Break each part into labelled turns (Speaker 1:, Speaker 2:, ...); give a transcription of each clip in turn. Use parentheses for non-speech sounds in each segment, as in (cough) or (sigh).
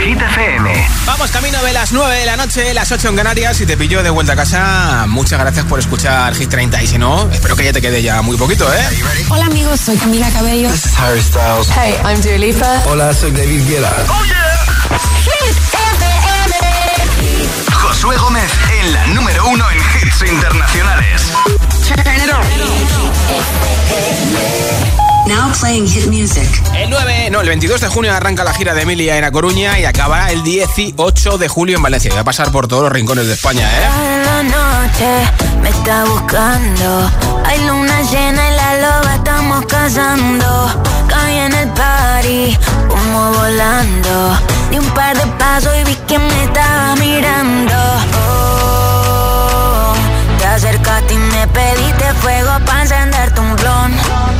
Speaker 1: Hit FM.
Speaker 2: Vamos camino de las 9 de la noche, las 8 en Canarias y te pillo de vuelta a casa. Muchas gracias por escuchar Hit 30 y si no, espero que ya te quede ya muy poquito, ¿eh?
Speaker 3: Hola amigos, soy Camila Cabello.
Speaker 4: This is Harry Styles.
Speaker 3: Hey, I'm Dua Lipa.
Speaker 4: Hola, soy David Guetta.
Speaker 1: Oh yeah. Hit FM. Josué Gómez en la número uno en hits internacionales.
Speaker 5: Now playing hit music.
Speaker 2: El 9, no, el 22 de junio arranca la gira de Emilia en A Coruña y acabará el 18 de julio en Valencia. Va a pasar por todos los rincones de España, ¿eh?
Speaker 6: la noche me está buscando. Hay luna llena y la loba estamos cazando. Caí en el party, como volando. Di un par de pasos y vi que me estaba mirando. Oh, te acercaste y me pediste fuego para encenderte un blon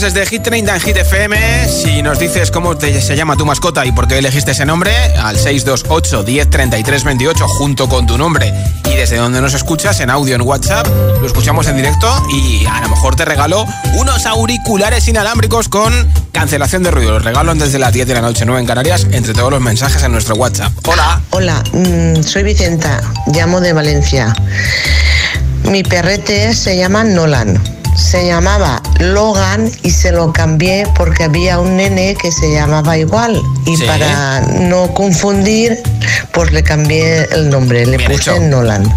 Speaker 2: Desde Hit 30 en Hit FM. Si nos dices cómo se llama tu mascota y por qué elegiste ese nombre, al 628 10 33 28 junto con tu nombre y desde donde nos escuchas en audio en WhatsApp, lo escuchamos en directo y a lo mejor te regalo unos auriculares inalámbricos con cancelación de ruido. Los regalo desde las 10 de la noche, 9 en Canarias, entre todos los mensajes en nuestro WhatsApp. Hola.
Speaker 7: Hola, mm, soy Vicenta, llamo de Valencia. Mi perrete se llama Nolan se llamaba Logan y se lo cambié porque había un nene que se llamaba igual. Y para no confundir, pues le cambié el nombre, le puse Nolan.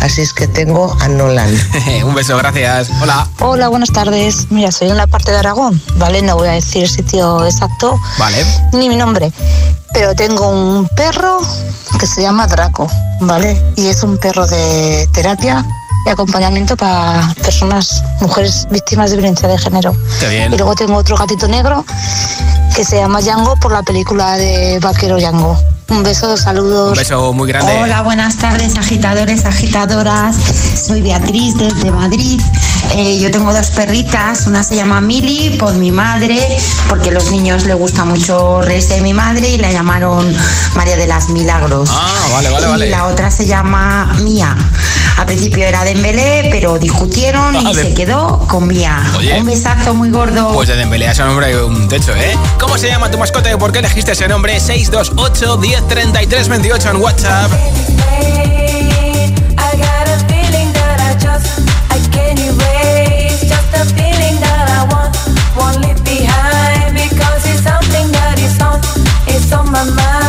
Speaker 7: Así es que tengo a Nolan. (laughs)
Speaker 2: un beso, gracias. Hola.
Speaker 8: Hola, buenas tardes. Mira, soy en la parte de Aragón, ¿vale? No voy a decir el sitio exacto.
Speaker 2: Vale.
Speaker 8: Ni mi nombre. Pero tengo un perro que se llama Draco, ¿vale? Y es un perro de terapia y acompañamiento para personas, mujeres víctimas de violencia de género. Y luego tengo otro gatito negro que se llama Yango por la película de Vaquero Yango. Un beso, saludos.
Speaker 2: Un beso muy grande.
Speaker 9: Hola, buenas tardes, agitadores, agitadoras. Soy Beatriz desde Madrid. Eh, yo tengo dos perritas. Una se llama Mili por mi madre, porque a los niños le gusta mucho reírse de mi madre y la llamaron María de las Milagros.
Speaker 2: Ah, vale, vale, vale.
Speaker 9: Y la otra se llama Mía. Al principio era Dembélé, pero discutieron y se quedó con Mía. un besazo muy gordo.
Speaker 2: Pues de Dembélé a ese nombre hay un techo, ¿eh? ¿Cómo se llama tu mascota y por qué elegiste ese nombre? 628 10 33 28 en WhatsApp. My mind.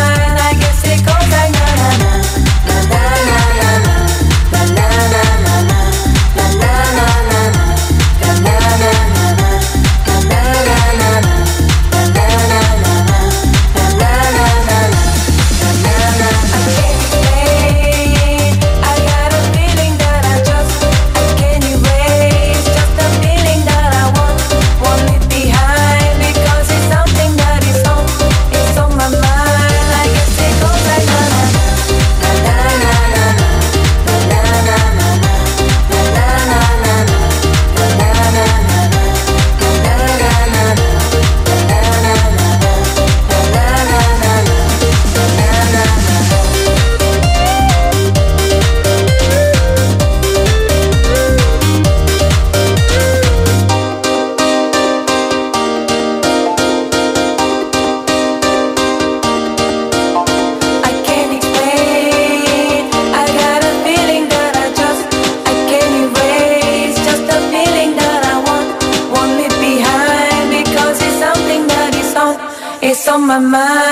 Speaker 10: On my mind.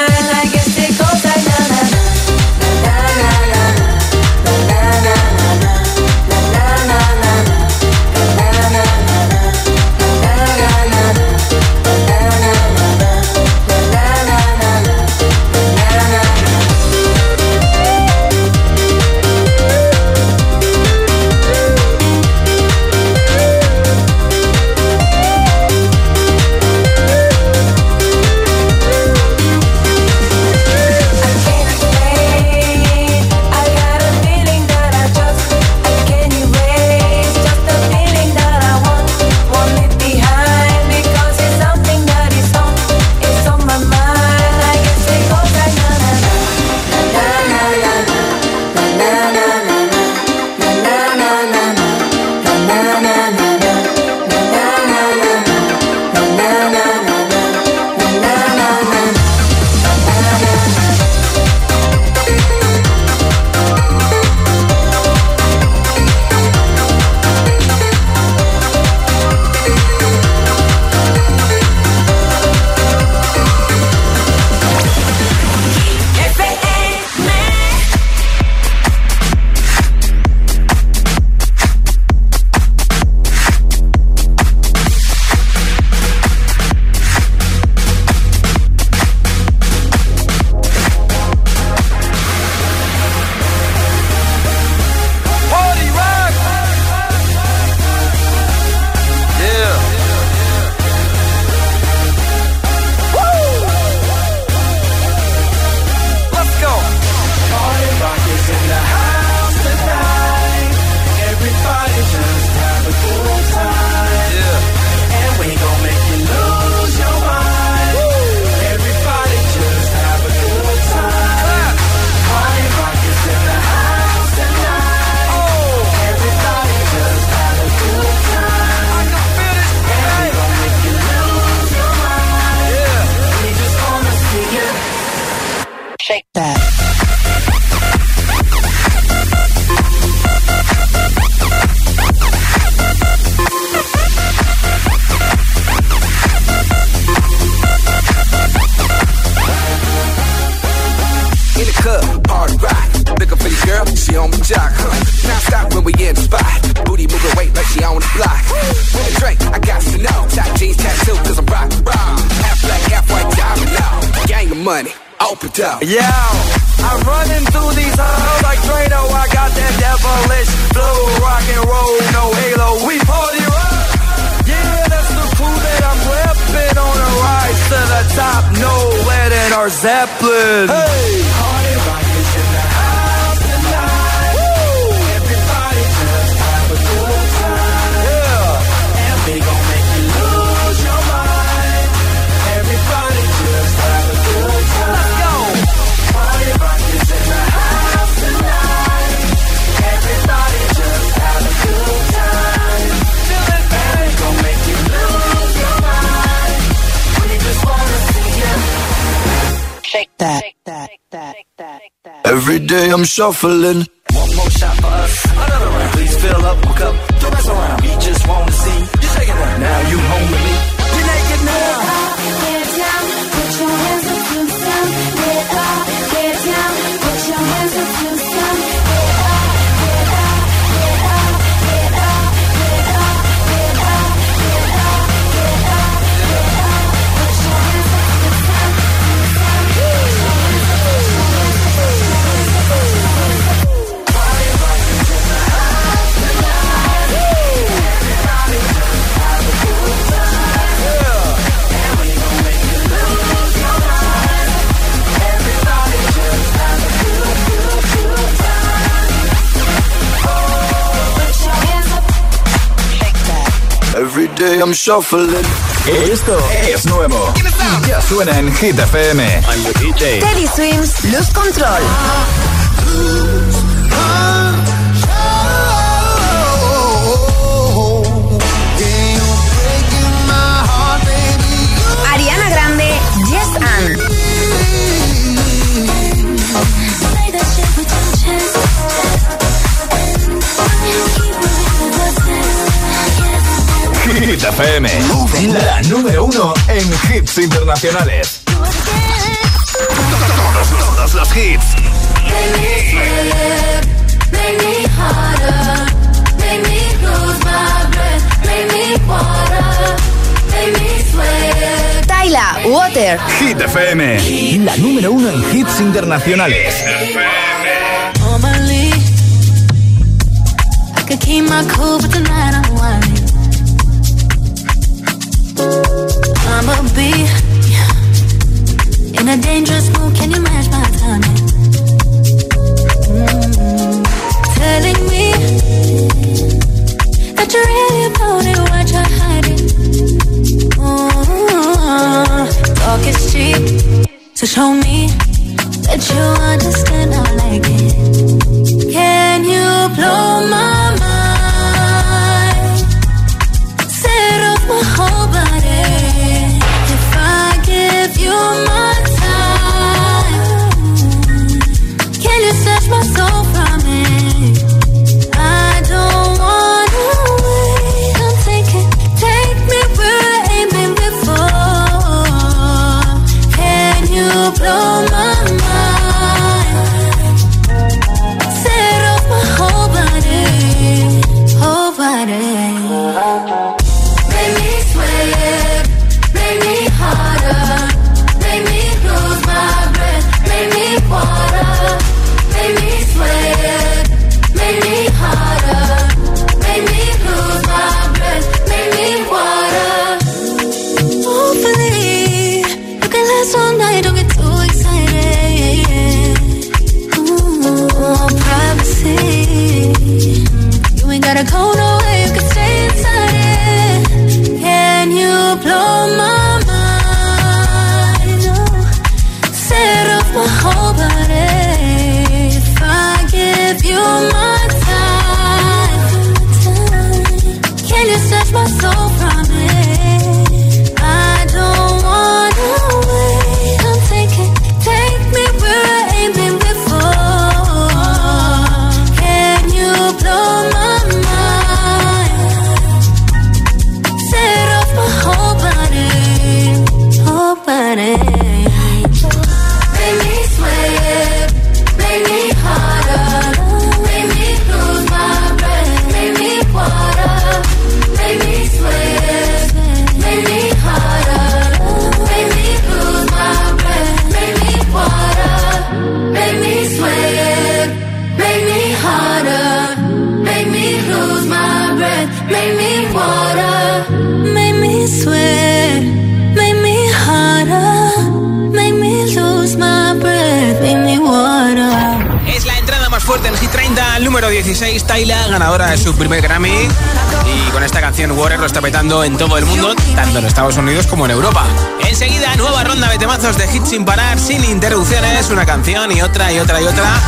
Speaker 11: Shuffling.
Speaker 1: One more shot for us, another round. Please fill up my cup, don't mess around. We just wanna see you shaking it. Now you home with me.
Speaker 11: Day I'm shuffling.
Speaker 12: Esto es nuevo. Y ya suena en Hit FM.
Speaker 9: Teddy Swims, Luz Control.
Speaker 12: Hit FM, la número uno en hits internacionales. Todos, todos los hits.
Speaker 1: Tyla, Water.
Speaker 12: Hit FM, la número uno en hits internacionales.
Speaker 13: Hit en todo el mundo, tanto en Estados Unidos como en Europa. Enseguida, nueva ronda de temazos de hits sin parar, sin interrupciones, una canción y otra y otra y otra.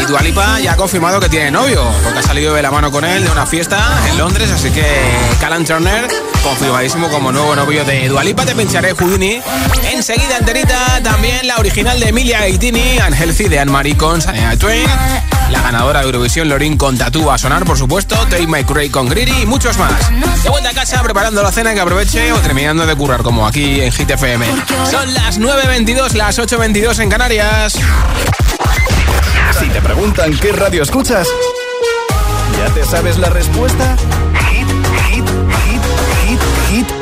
Speaker 13: Y Dualipa ya ha confirmado que tiene novio, porque ha salido de la mano con él de una fiesta en Londres, así que Callan Turner, confirmadísimo como nuevo novio de Dualipa, te pincharé Houdini. Enseguida enterita, también la original de Emilia Gaitini, Unhealthy de Anne-Marie con Shania Twain, la ganadora de Eurovisión Lorin con Tatú a sonar, por supuesto, Take My Cray con Greedy y muchos más. De vuelta a casa preparando la cena que aproveche o terminando de currar como aquí en Hit FM. Son las 9.22, las 8.22 en Canarias.
Speaker 12: Si te preguntan qué radio escuchas, ¿ya te sabes la respuesta?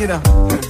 Speaker 14: Get up.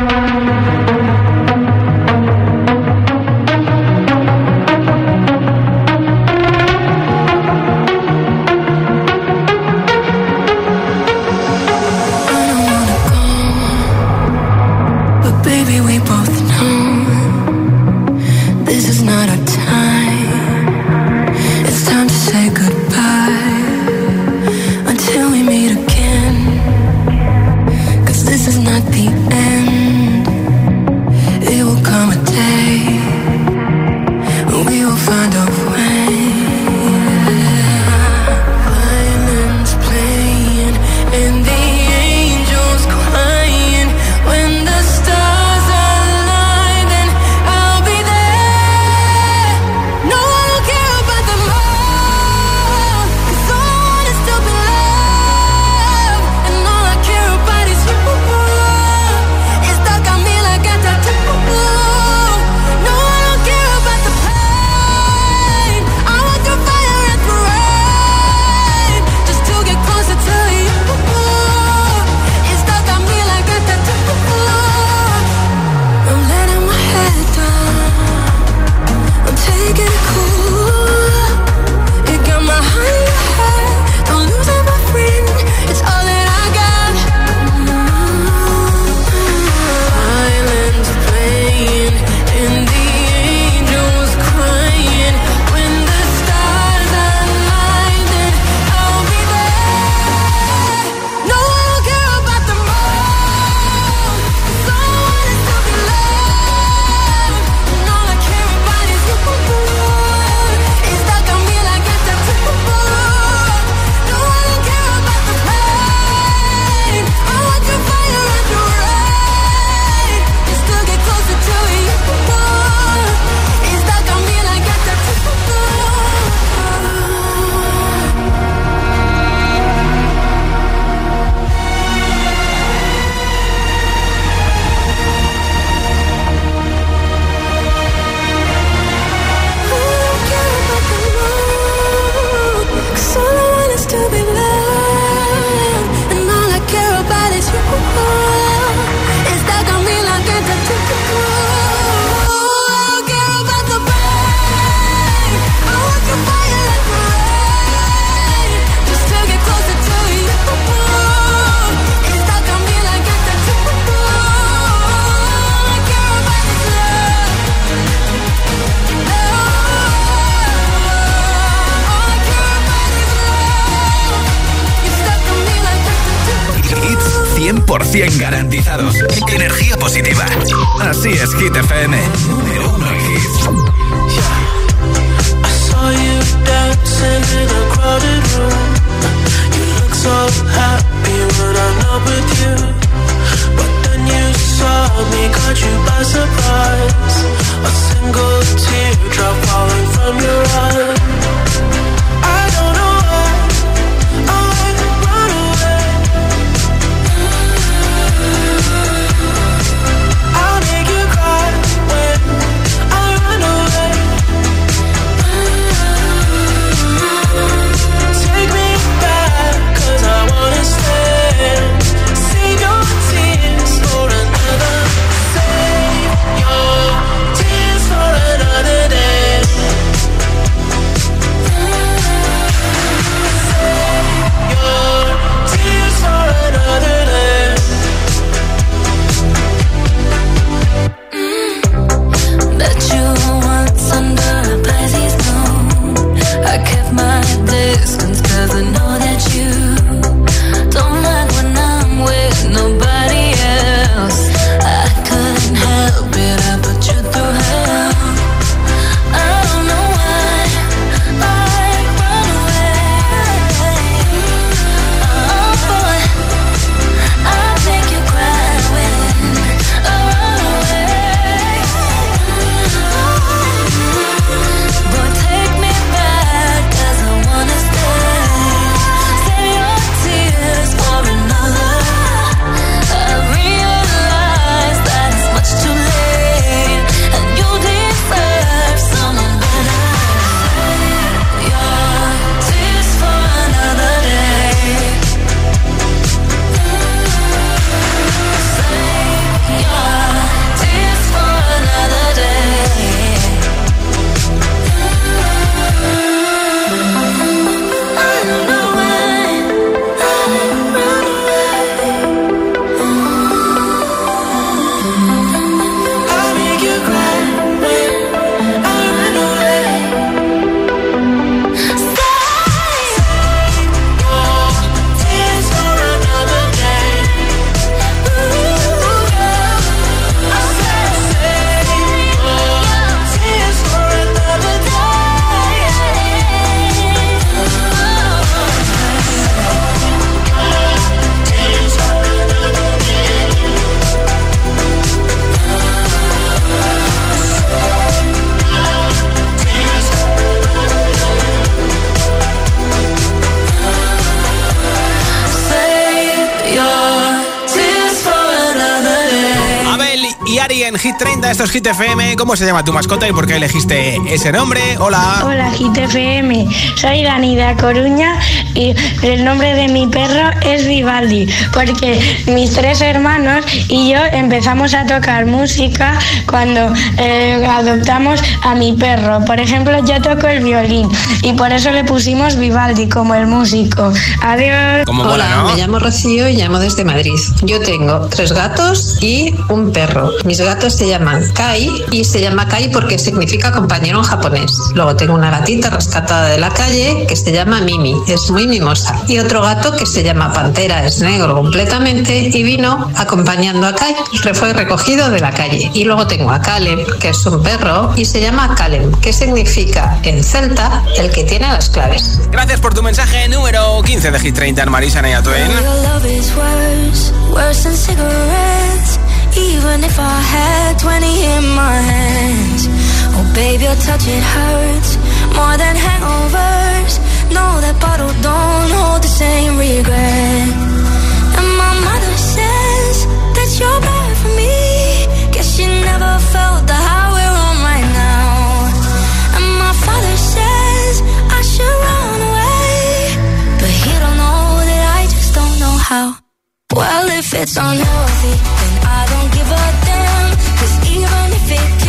Speaker 13: 100% garantizados. Energía positiva. Así es, Hit FM. Número uno en hits.
Speaker 10: I saw you dancing in a crowded room. You look so happy when I'm not with you. But then you saw me, caught you by surprise. A single teardrop falling from your
Speaker 2: eyes. Esto es Hit FM. ¿Cómo se llama tu mascota y por qué elegiste ese nombre? Hola.
Speaker 15: Hola GTFM, soy Dani de A Coruña y el nombre de mi perro es Vivaldi porque mis tres hermanos y yo empezamos a tocar música cuando eh, adoptamos a mi perro. Por ejemplo, yo toco el violín y por eso le pusimos Vivaldi como el músico. Adiós.
Speaker 16: Hola, me llamo Rocío y llamo desde Madrid. Yo tengo tres gatos y un perro. Mis gatos se llaman Kai y se llama Kai porque significa compañero en japonés. Luego tengo una gatita rescatada de la calle que se llama Mimi, es muy mimosa. Y otro gato que se llama Pantera, es negro completamente y vino acompañando a Kai. Fue recogido de la calle. Y luego tengo a Caleb, que es un perro y se llama Caleb, que significa en celta el que tiene las claves.
Speaker 2: Gracias por tu mensaje número 15 de Hit 30 en Marisa Nayatuen.
Speaker 13: Even if I had 20 in my hands. Oh, baby, your touch, it hurts more than hangovers. No, that bottle don't hold the same regret. And my mother says that you're bad for me. Guess she never felt the high we're on right now. And my father says I should run away. But he don't know that I just don't know how. Well, if it's unhealthy, even if it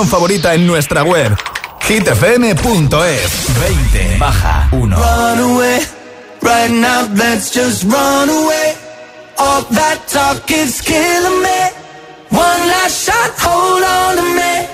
Speaker 12: favorita en nuestra web hitfm.es 20 baja 1
Speaker 10: Run away, right now let's just run away. All that me. One last shot, hold on me.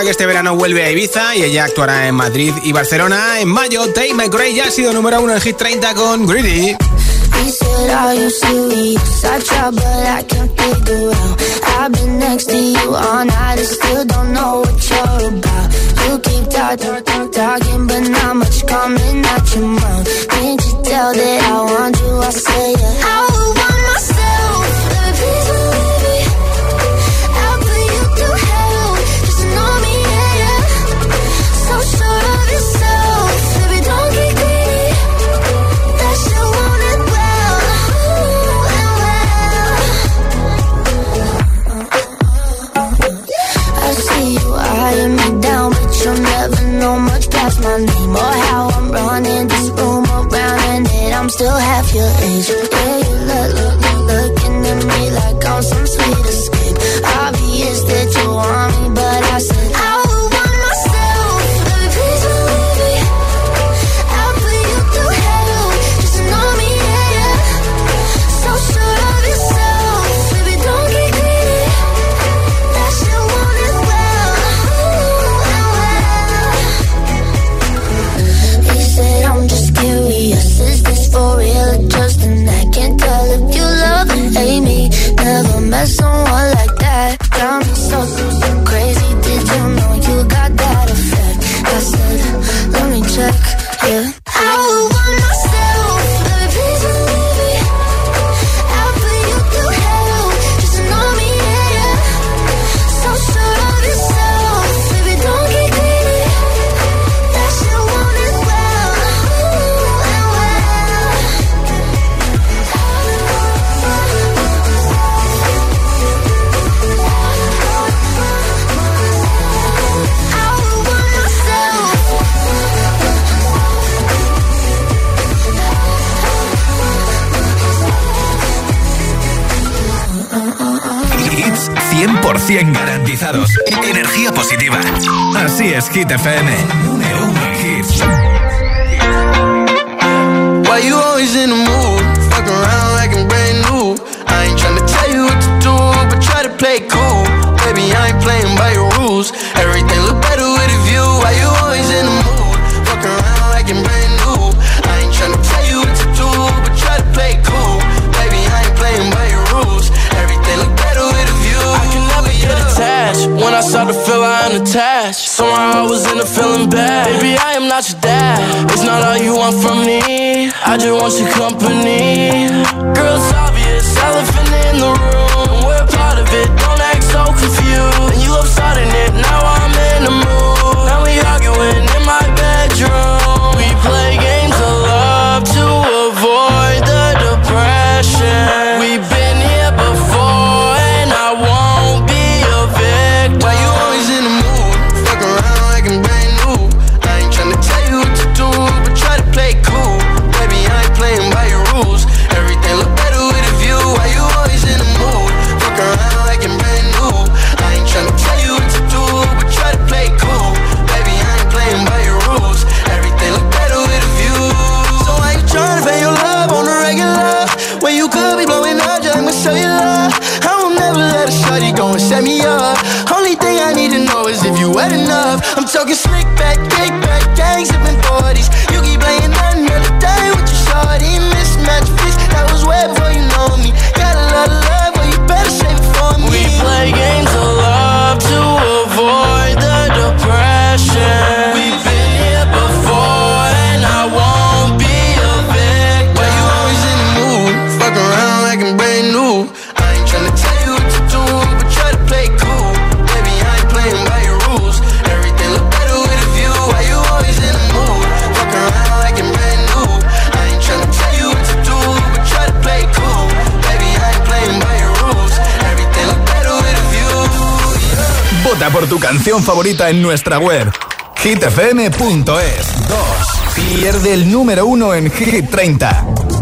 Speaker 2: Que este verano vuelve a Ibiza y ella actuará en Madrid y Barcelona. En mayo, Tate McRae ya ha sido número uno en Hit 30 con Greedy.
Speaker 1: I know much past my name or how I'm running this room around, and then I'm still half your age. Yeah, you look, look, look, looking at me like I'm some sweet escape. someone like
Speaker 12: Hit FM.
Speaker 14: attached. Somehow I was in a feeling bad. Baby, I am not your dad. It's not all you want from me. I just want your company. Girl, it's obvious, elephant in the room.
Speaker 12: tu canción favorita en nuestra web hitfm.es 2. Pierde el número 1 en Hit 30.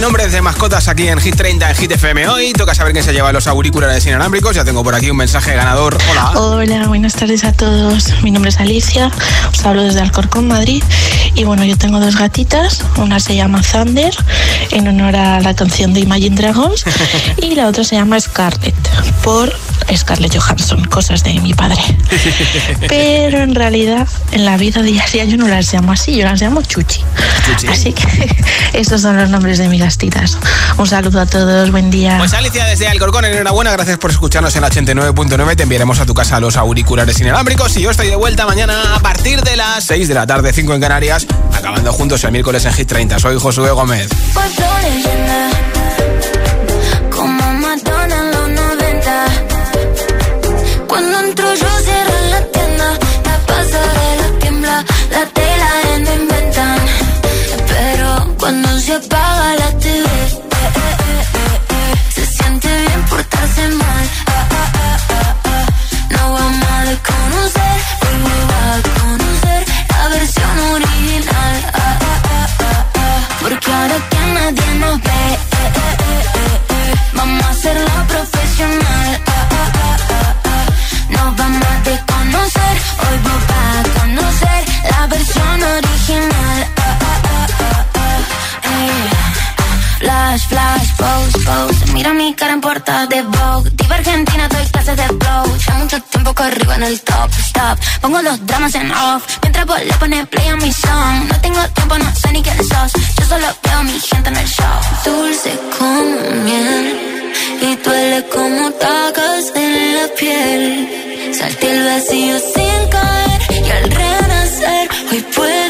Speaker 2: De nombres de mascotas aquí en Hit 30 en Hit FM hoy. Toca saber quién se lleva los auriculares inalámbricos. Ya tengo por aquí un mensaje ganador. Hola.
Speaker 17: Hola, buenas tardes a todos. Mi nombre es Alicia, os hablo desde Alcorcón, Madrid. Y bueno, yo tengo dos gatitas. Una se llama Thunder, en honor a la canción de Imagine Dragons. (laughs) Y la otra se llama Scarlett, por Scarlett Johansson, cosas de mi padre. (laughs) Pero en realidad, en la vida diaria yo no las llamo así, yo las llamo Chuchi. Así que (laughs) estos son los nombres de mis gastitas. Un saludo a todos, buen día.
Speaker 2: Pues Alicia desde Alcorcón, enhorabuena, gracias por escucharnos en la 89.9. Te enviaremos a tu casa los auriculares inalámbricos y yo estoy de vuelta mañana a partir de las 6 de la tarde, 5 en Canarias, acabando juntos el miércoles en Hit 30. Soy Josué Gómez.
Speaker 6: Se apaga pose, pose. Mira mi cara en portada de Vogue. Diva Argentina, doy clases de flow. Ya mucho tiempo arriba en el top, stop. Pongo los dramas en off. Mientras vos le pones play a mi song. No tengo tiempo, no sé ni quién sos. Yo solo veo a mi gente en el show. Dulce como miel. Y duele como tacas en la piel. Salté el vacío sin caer. Y al renacer, hoy puedo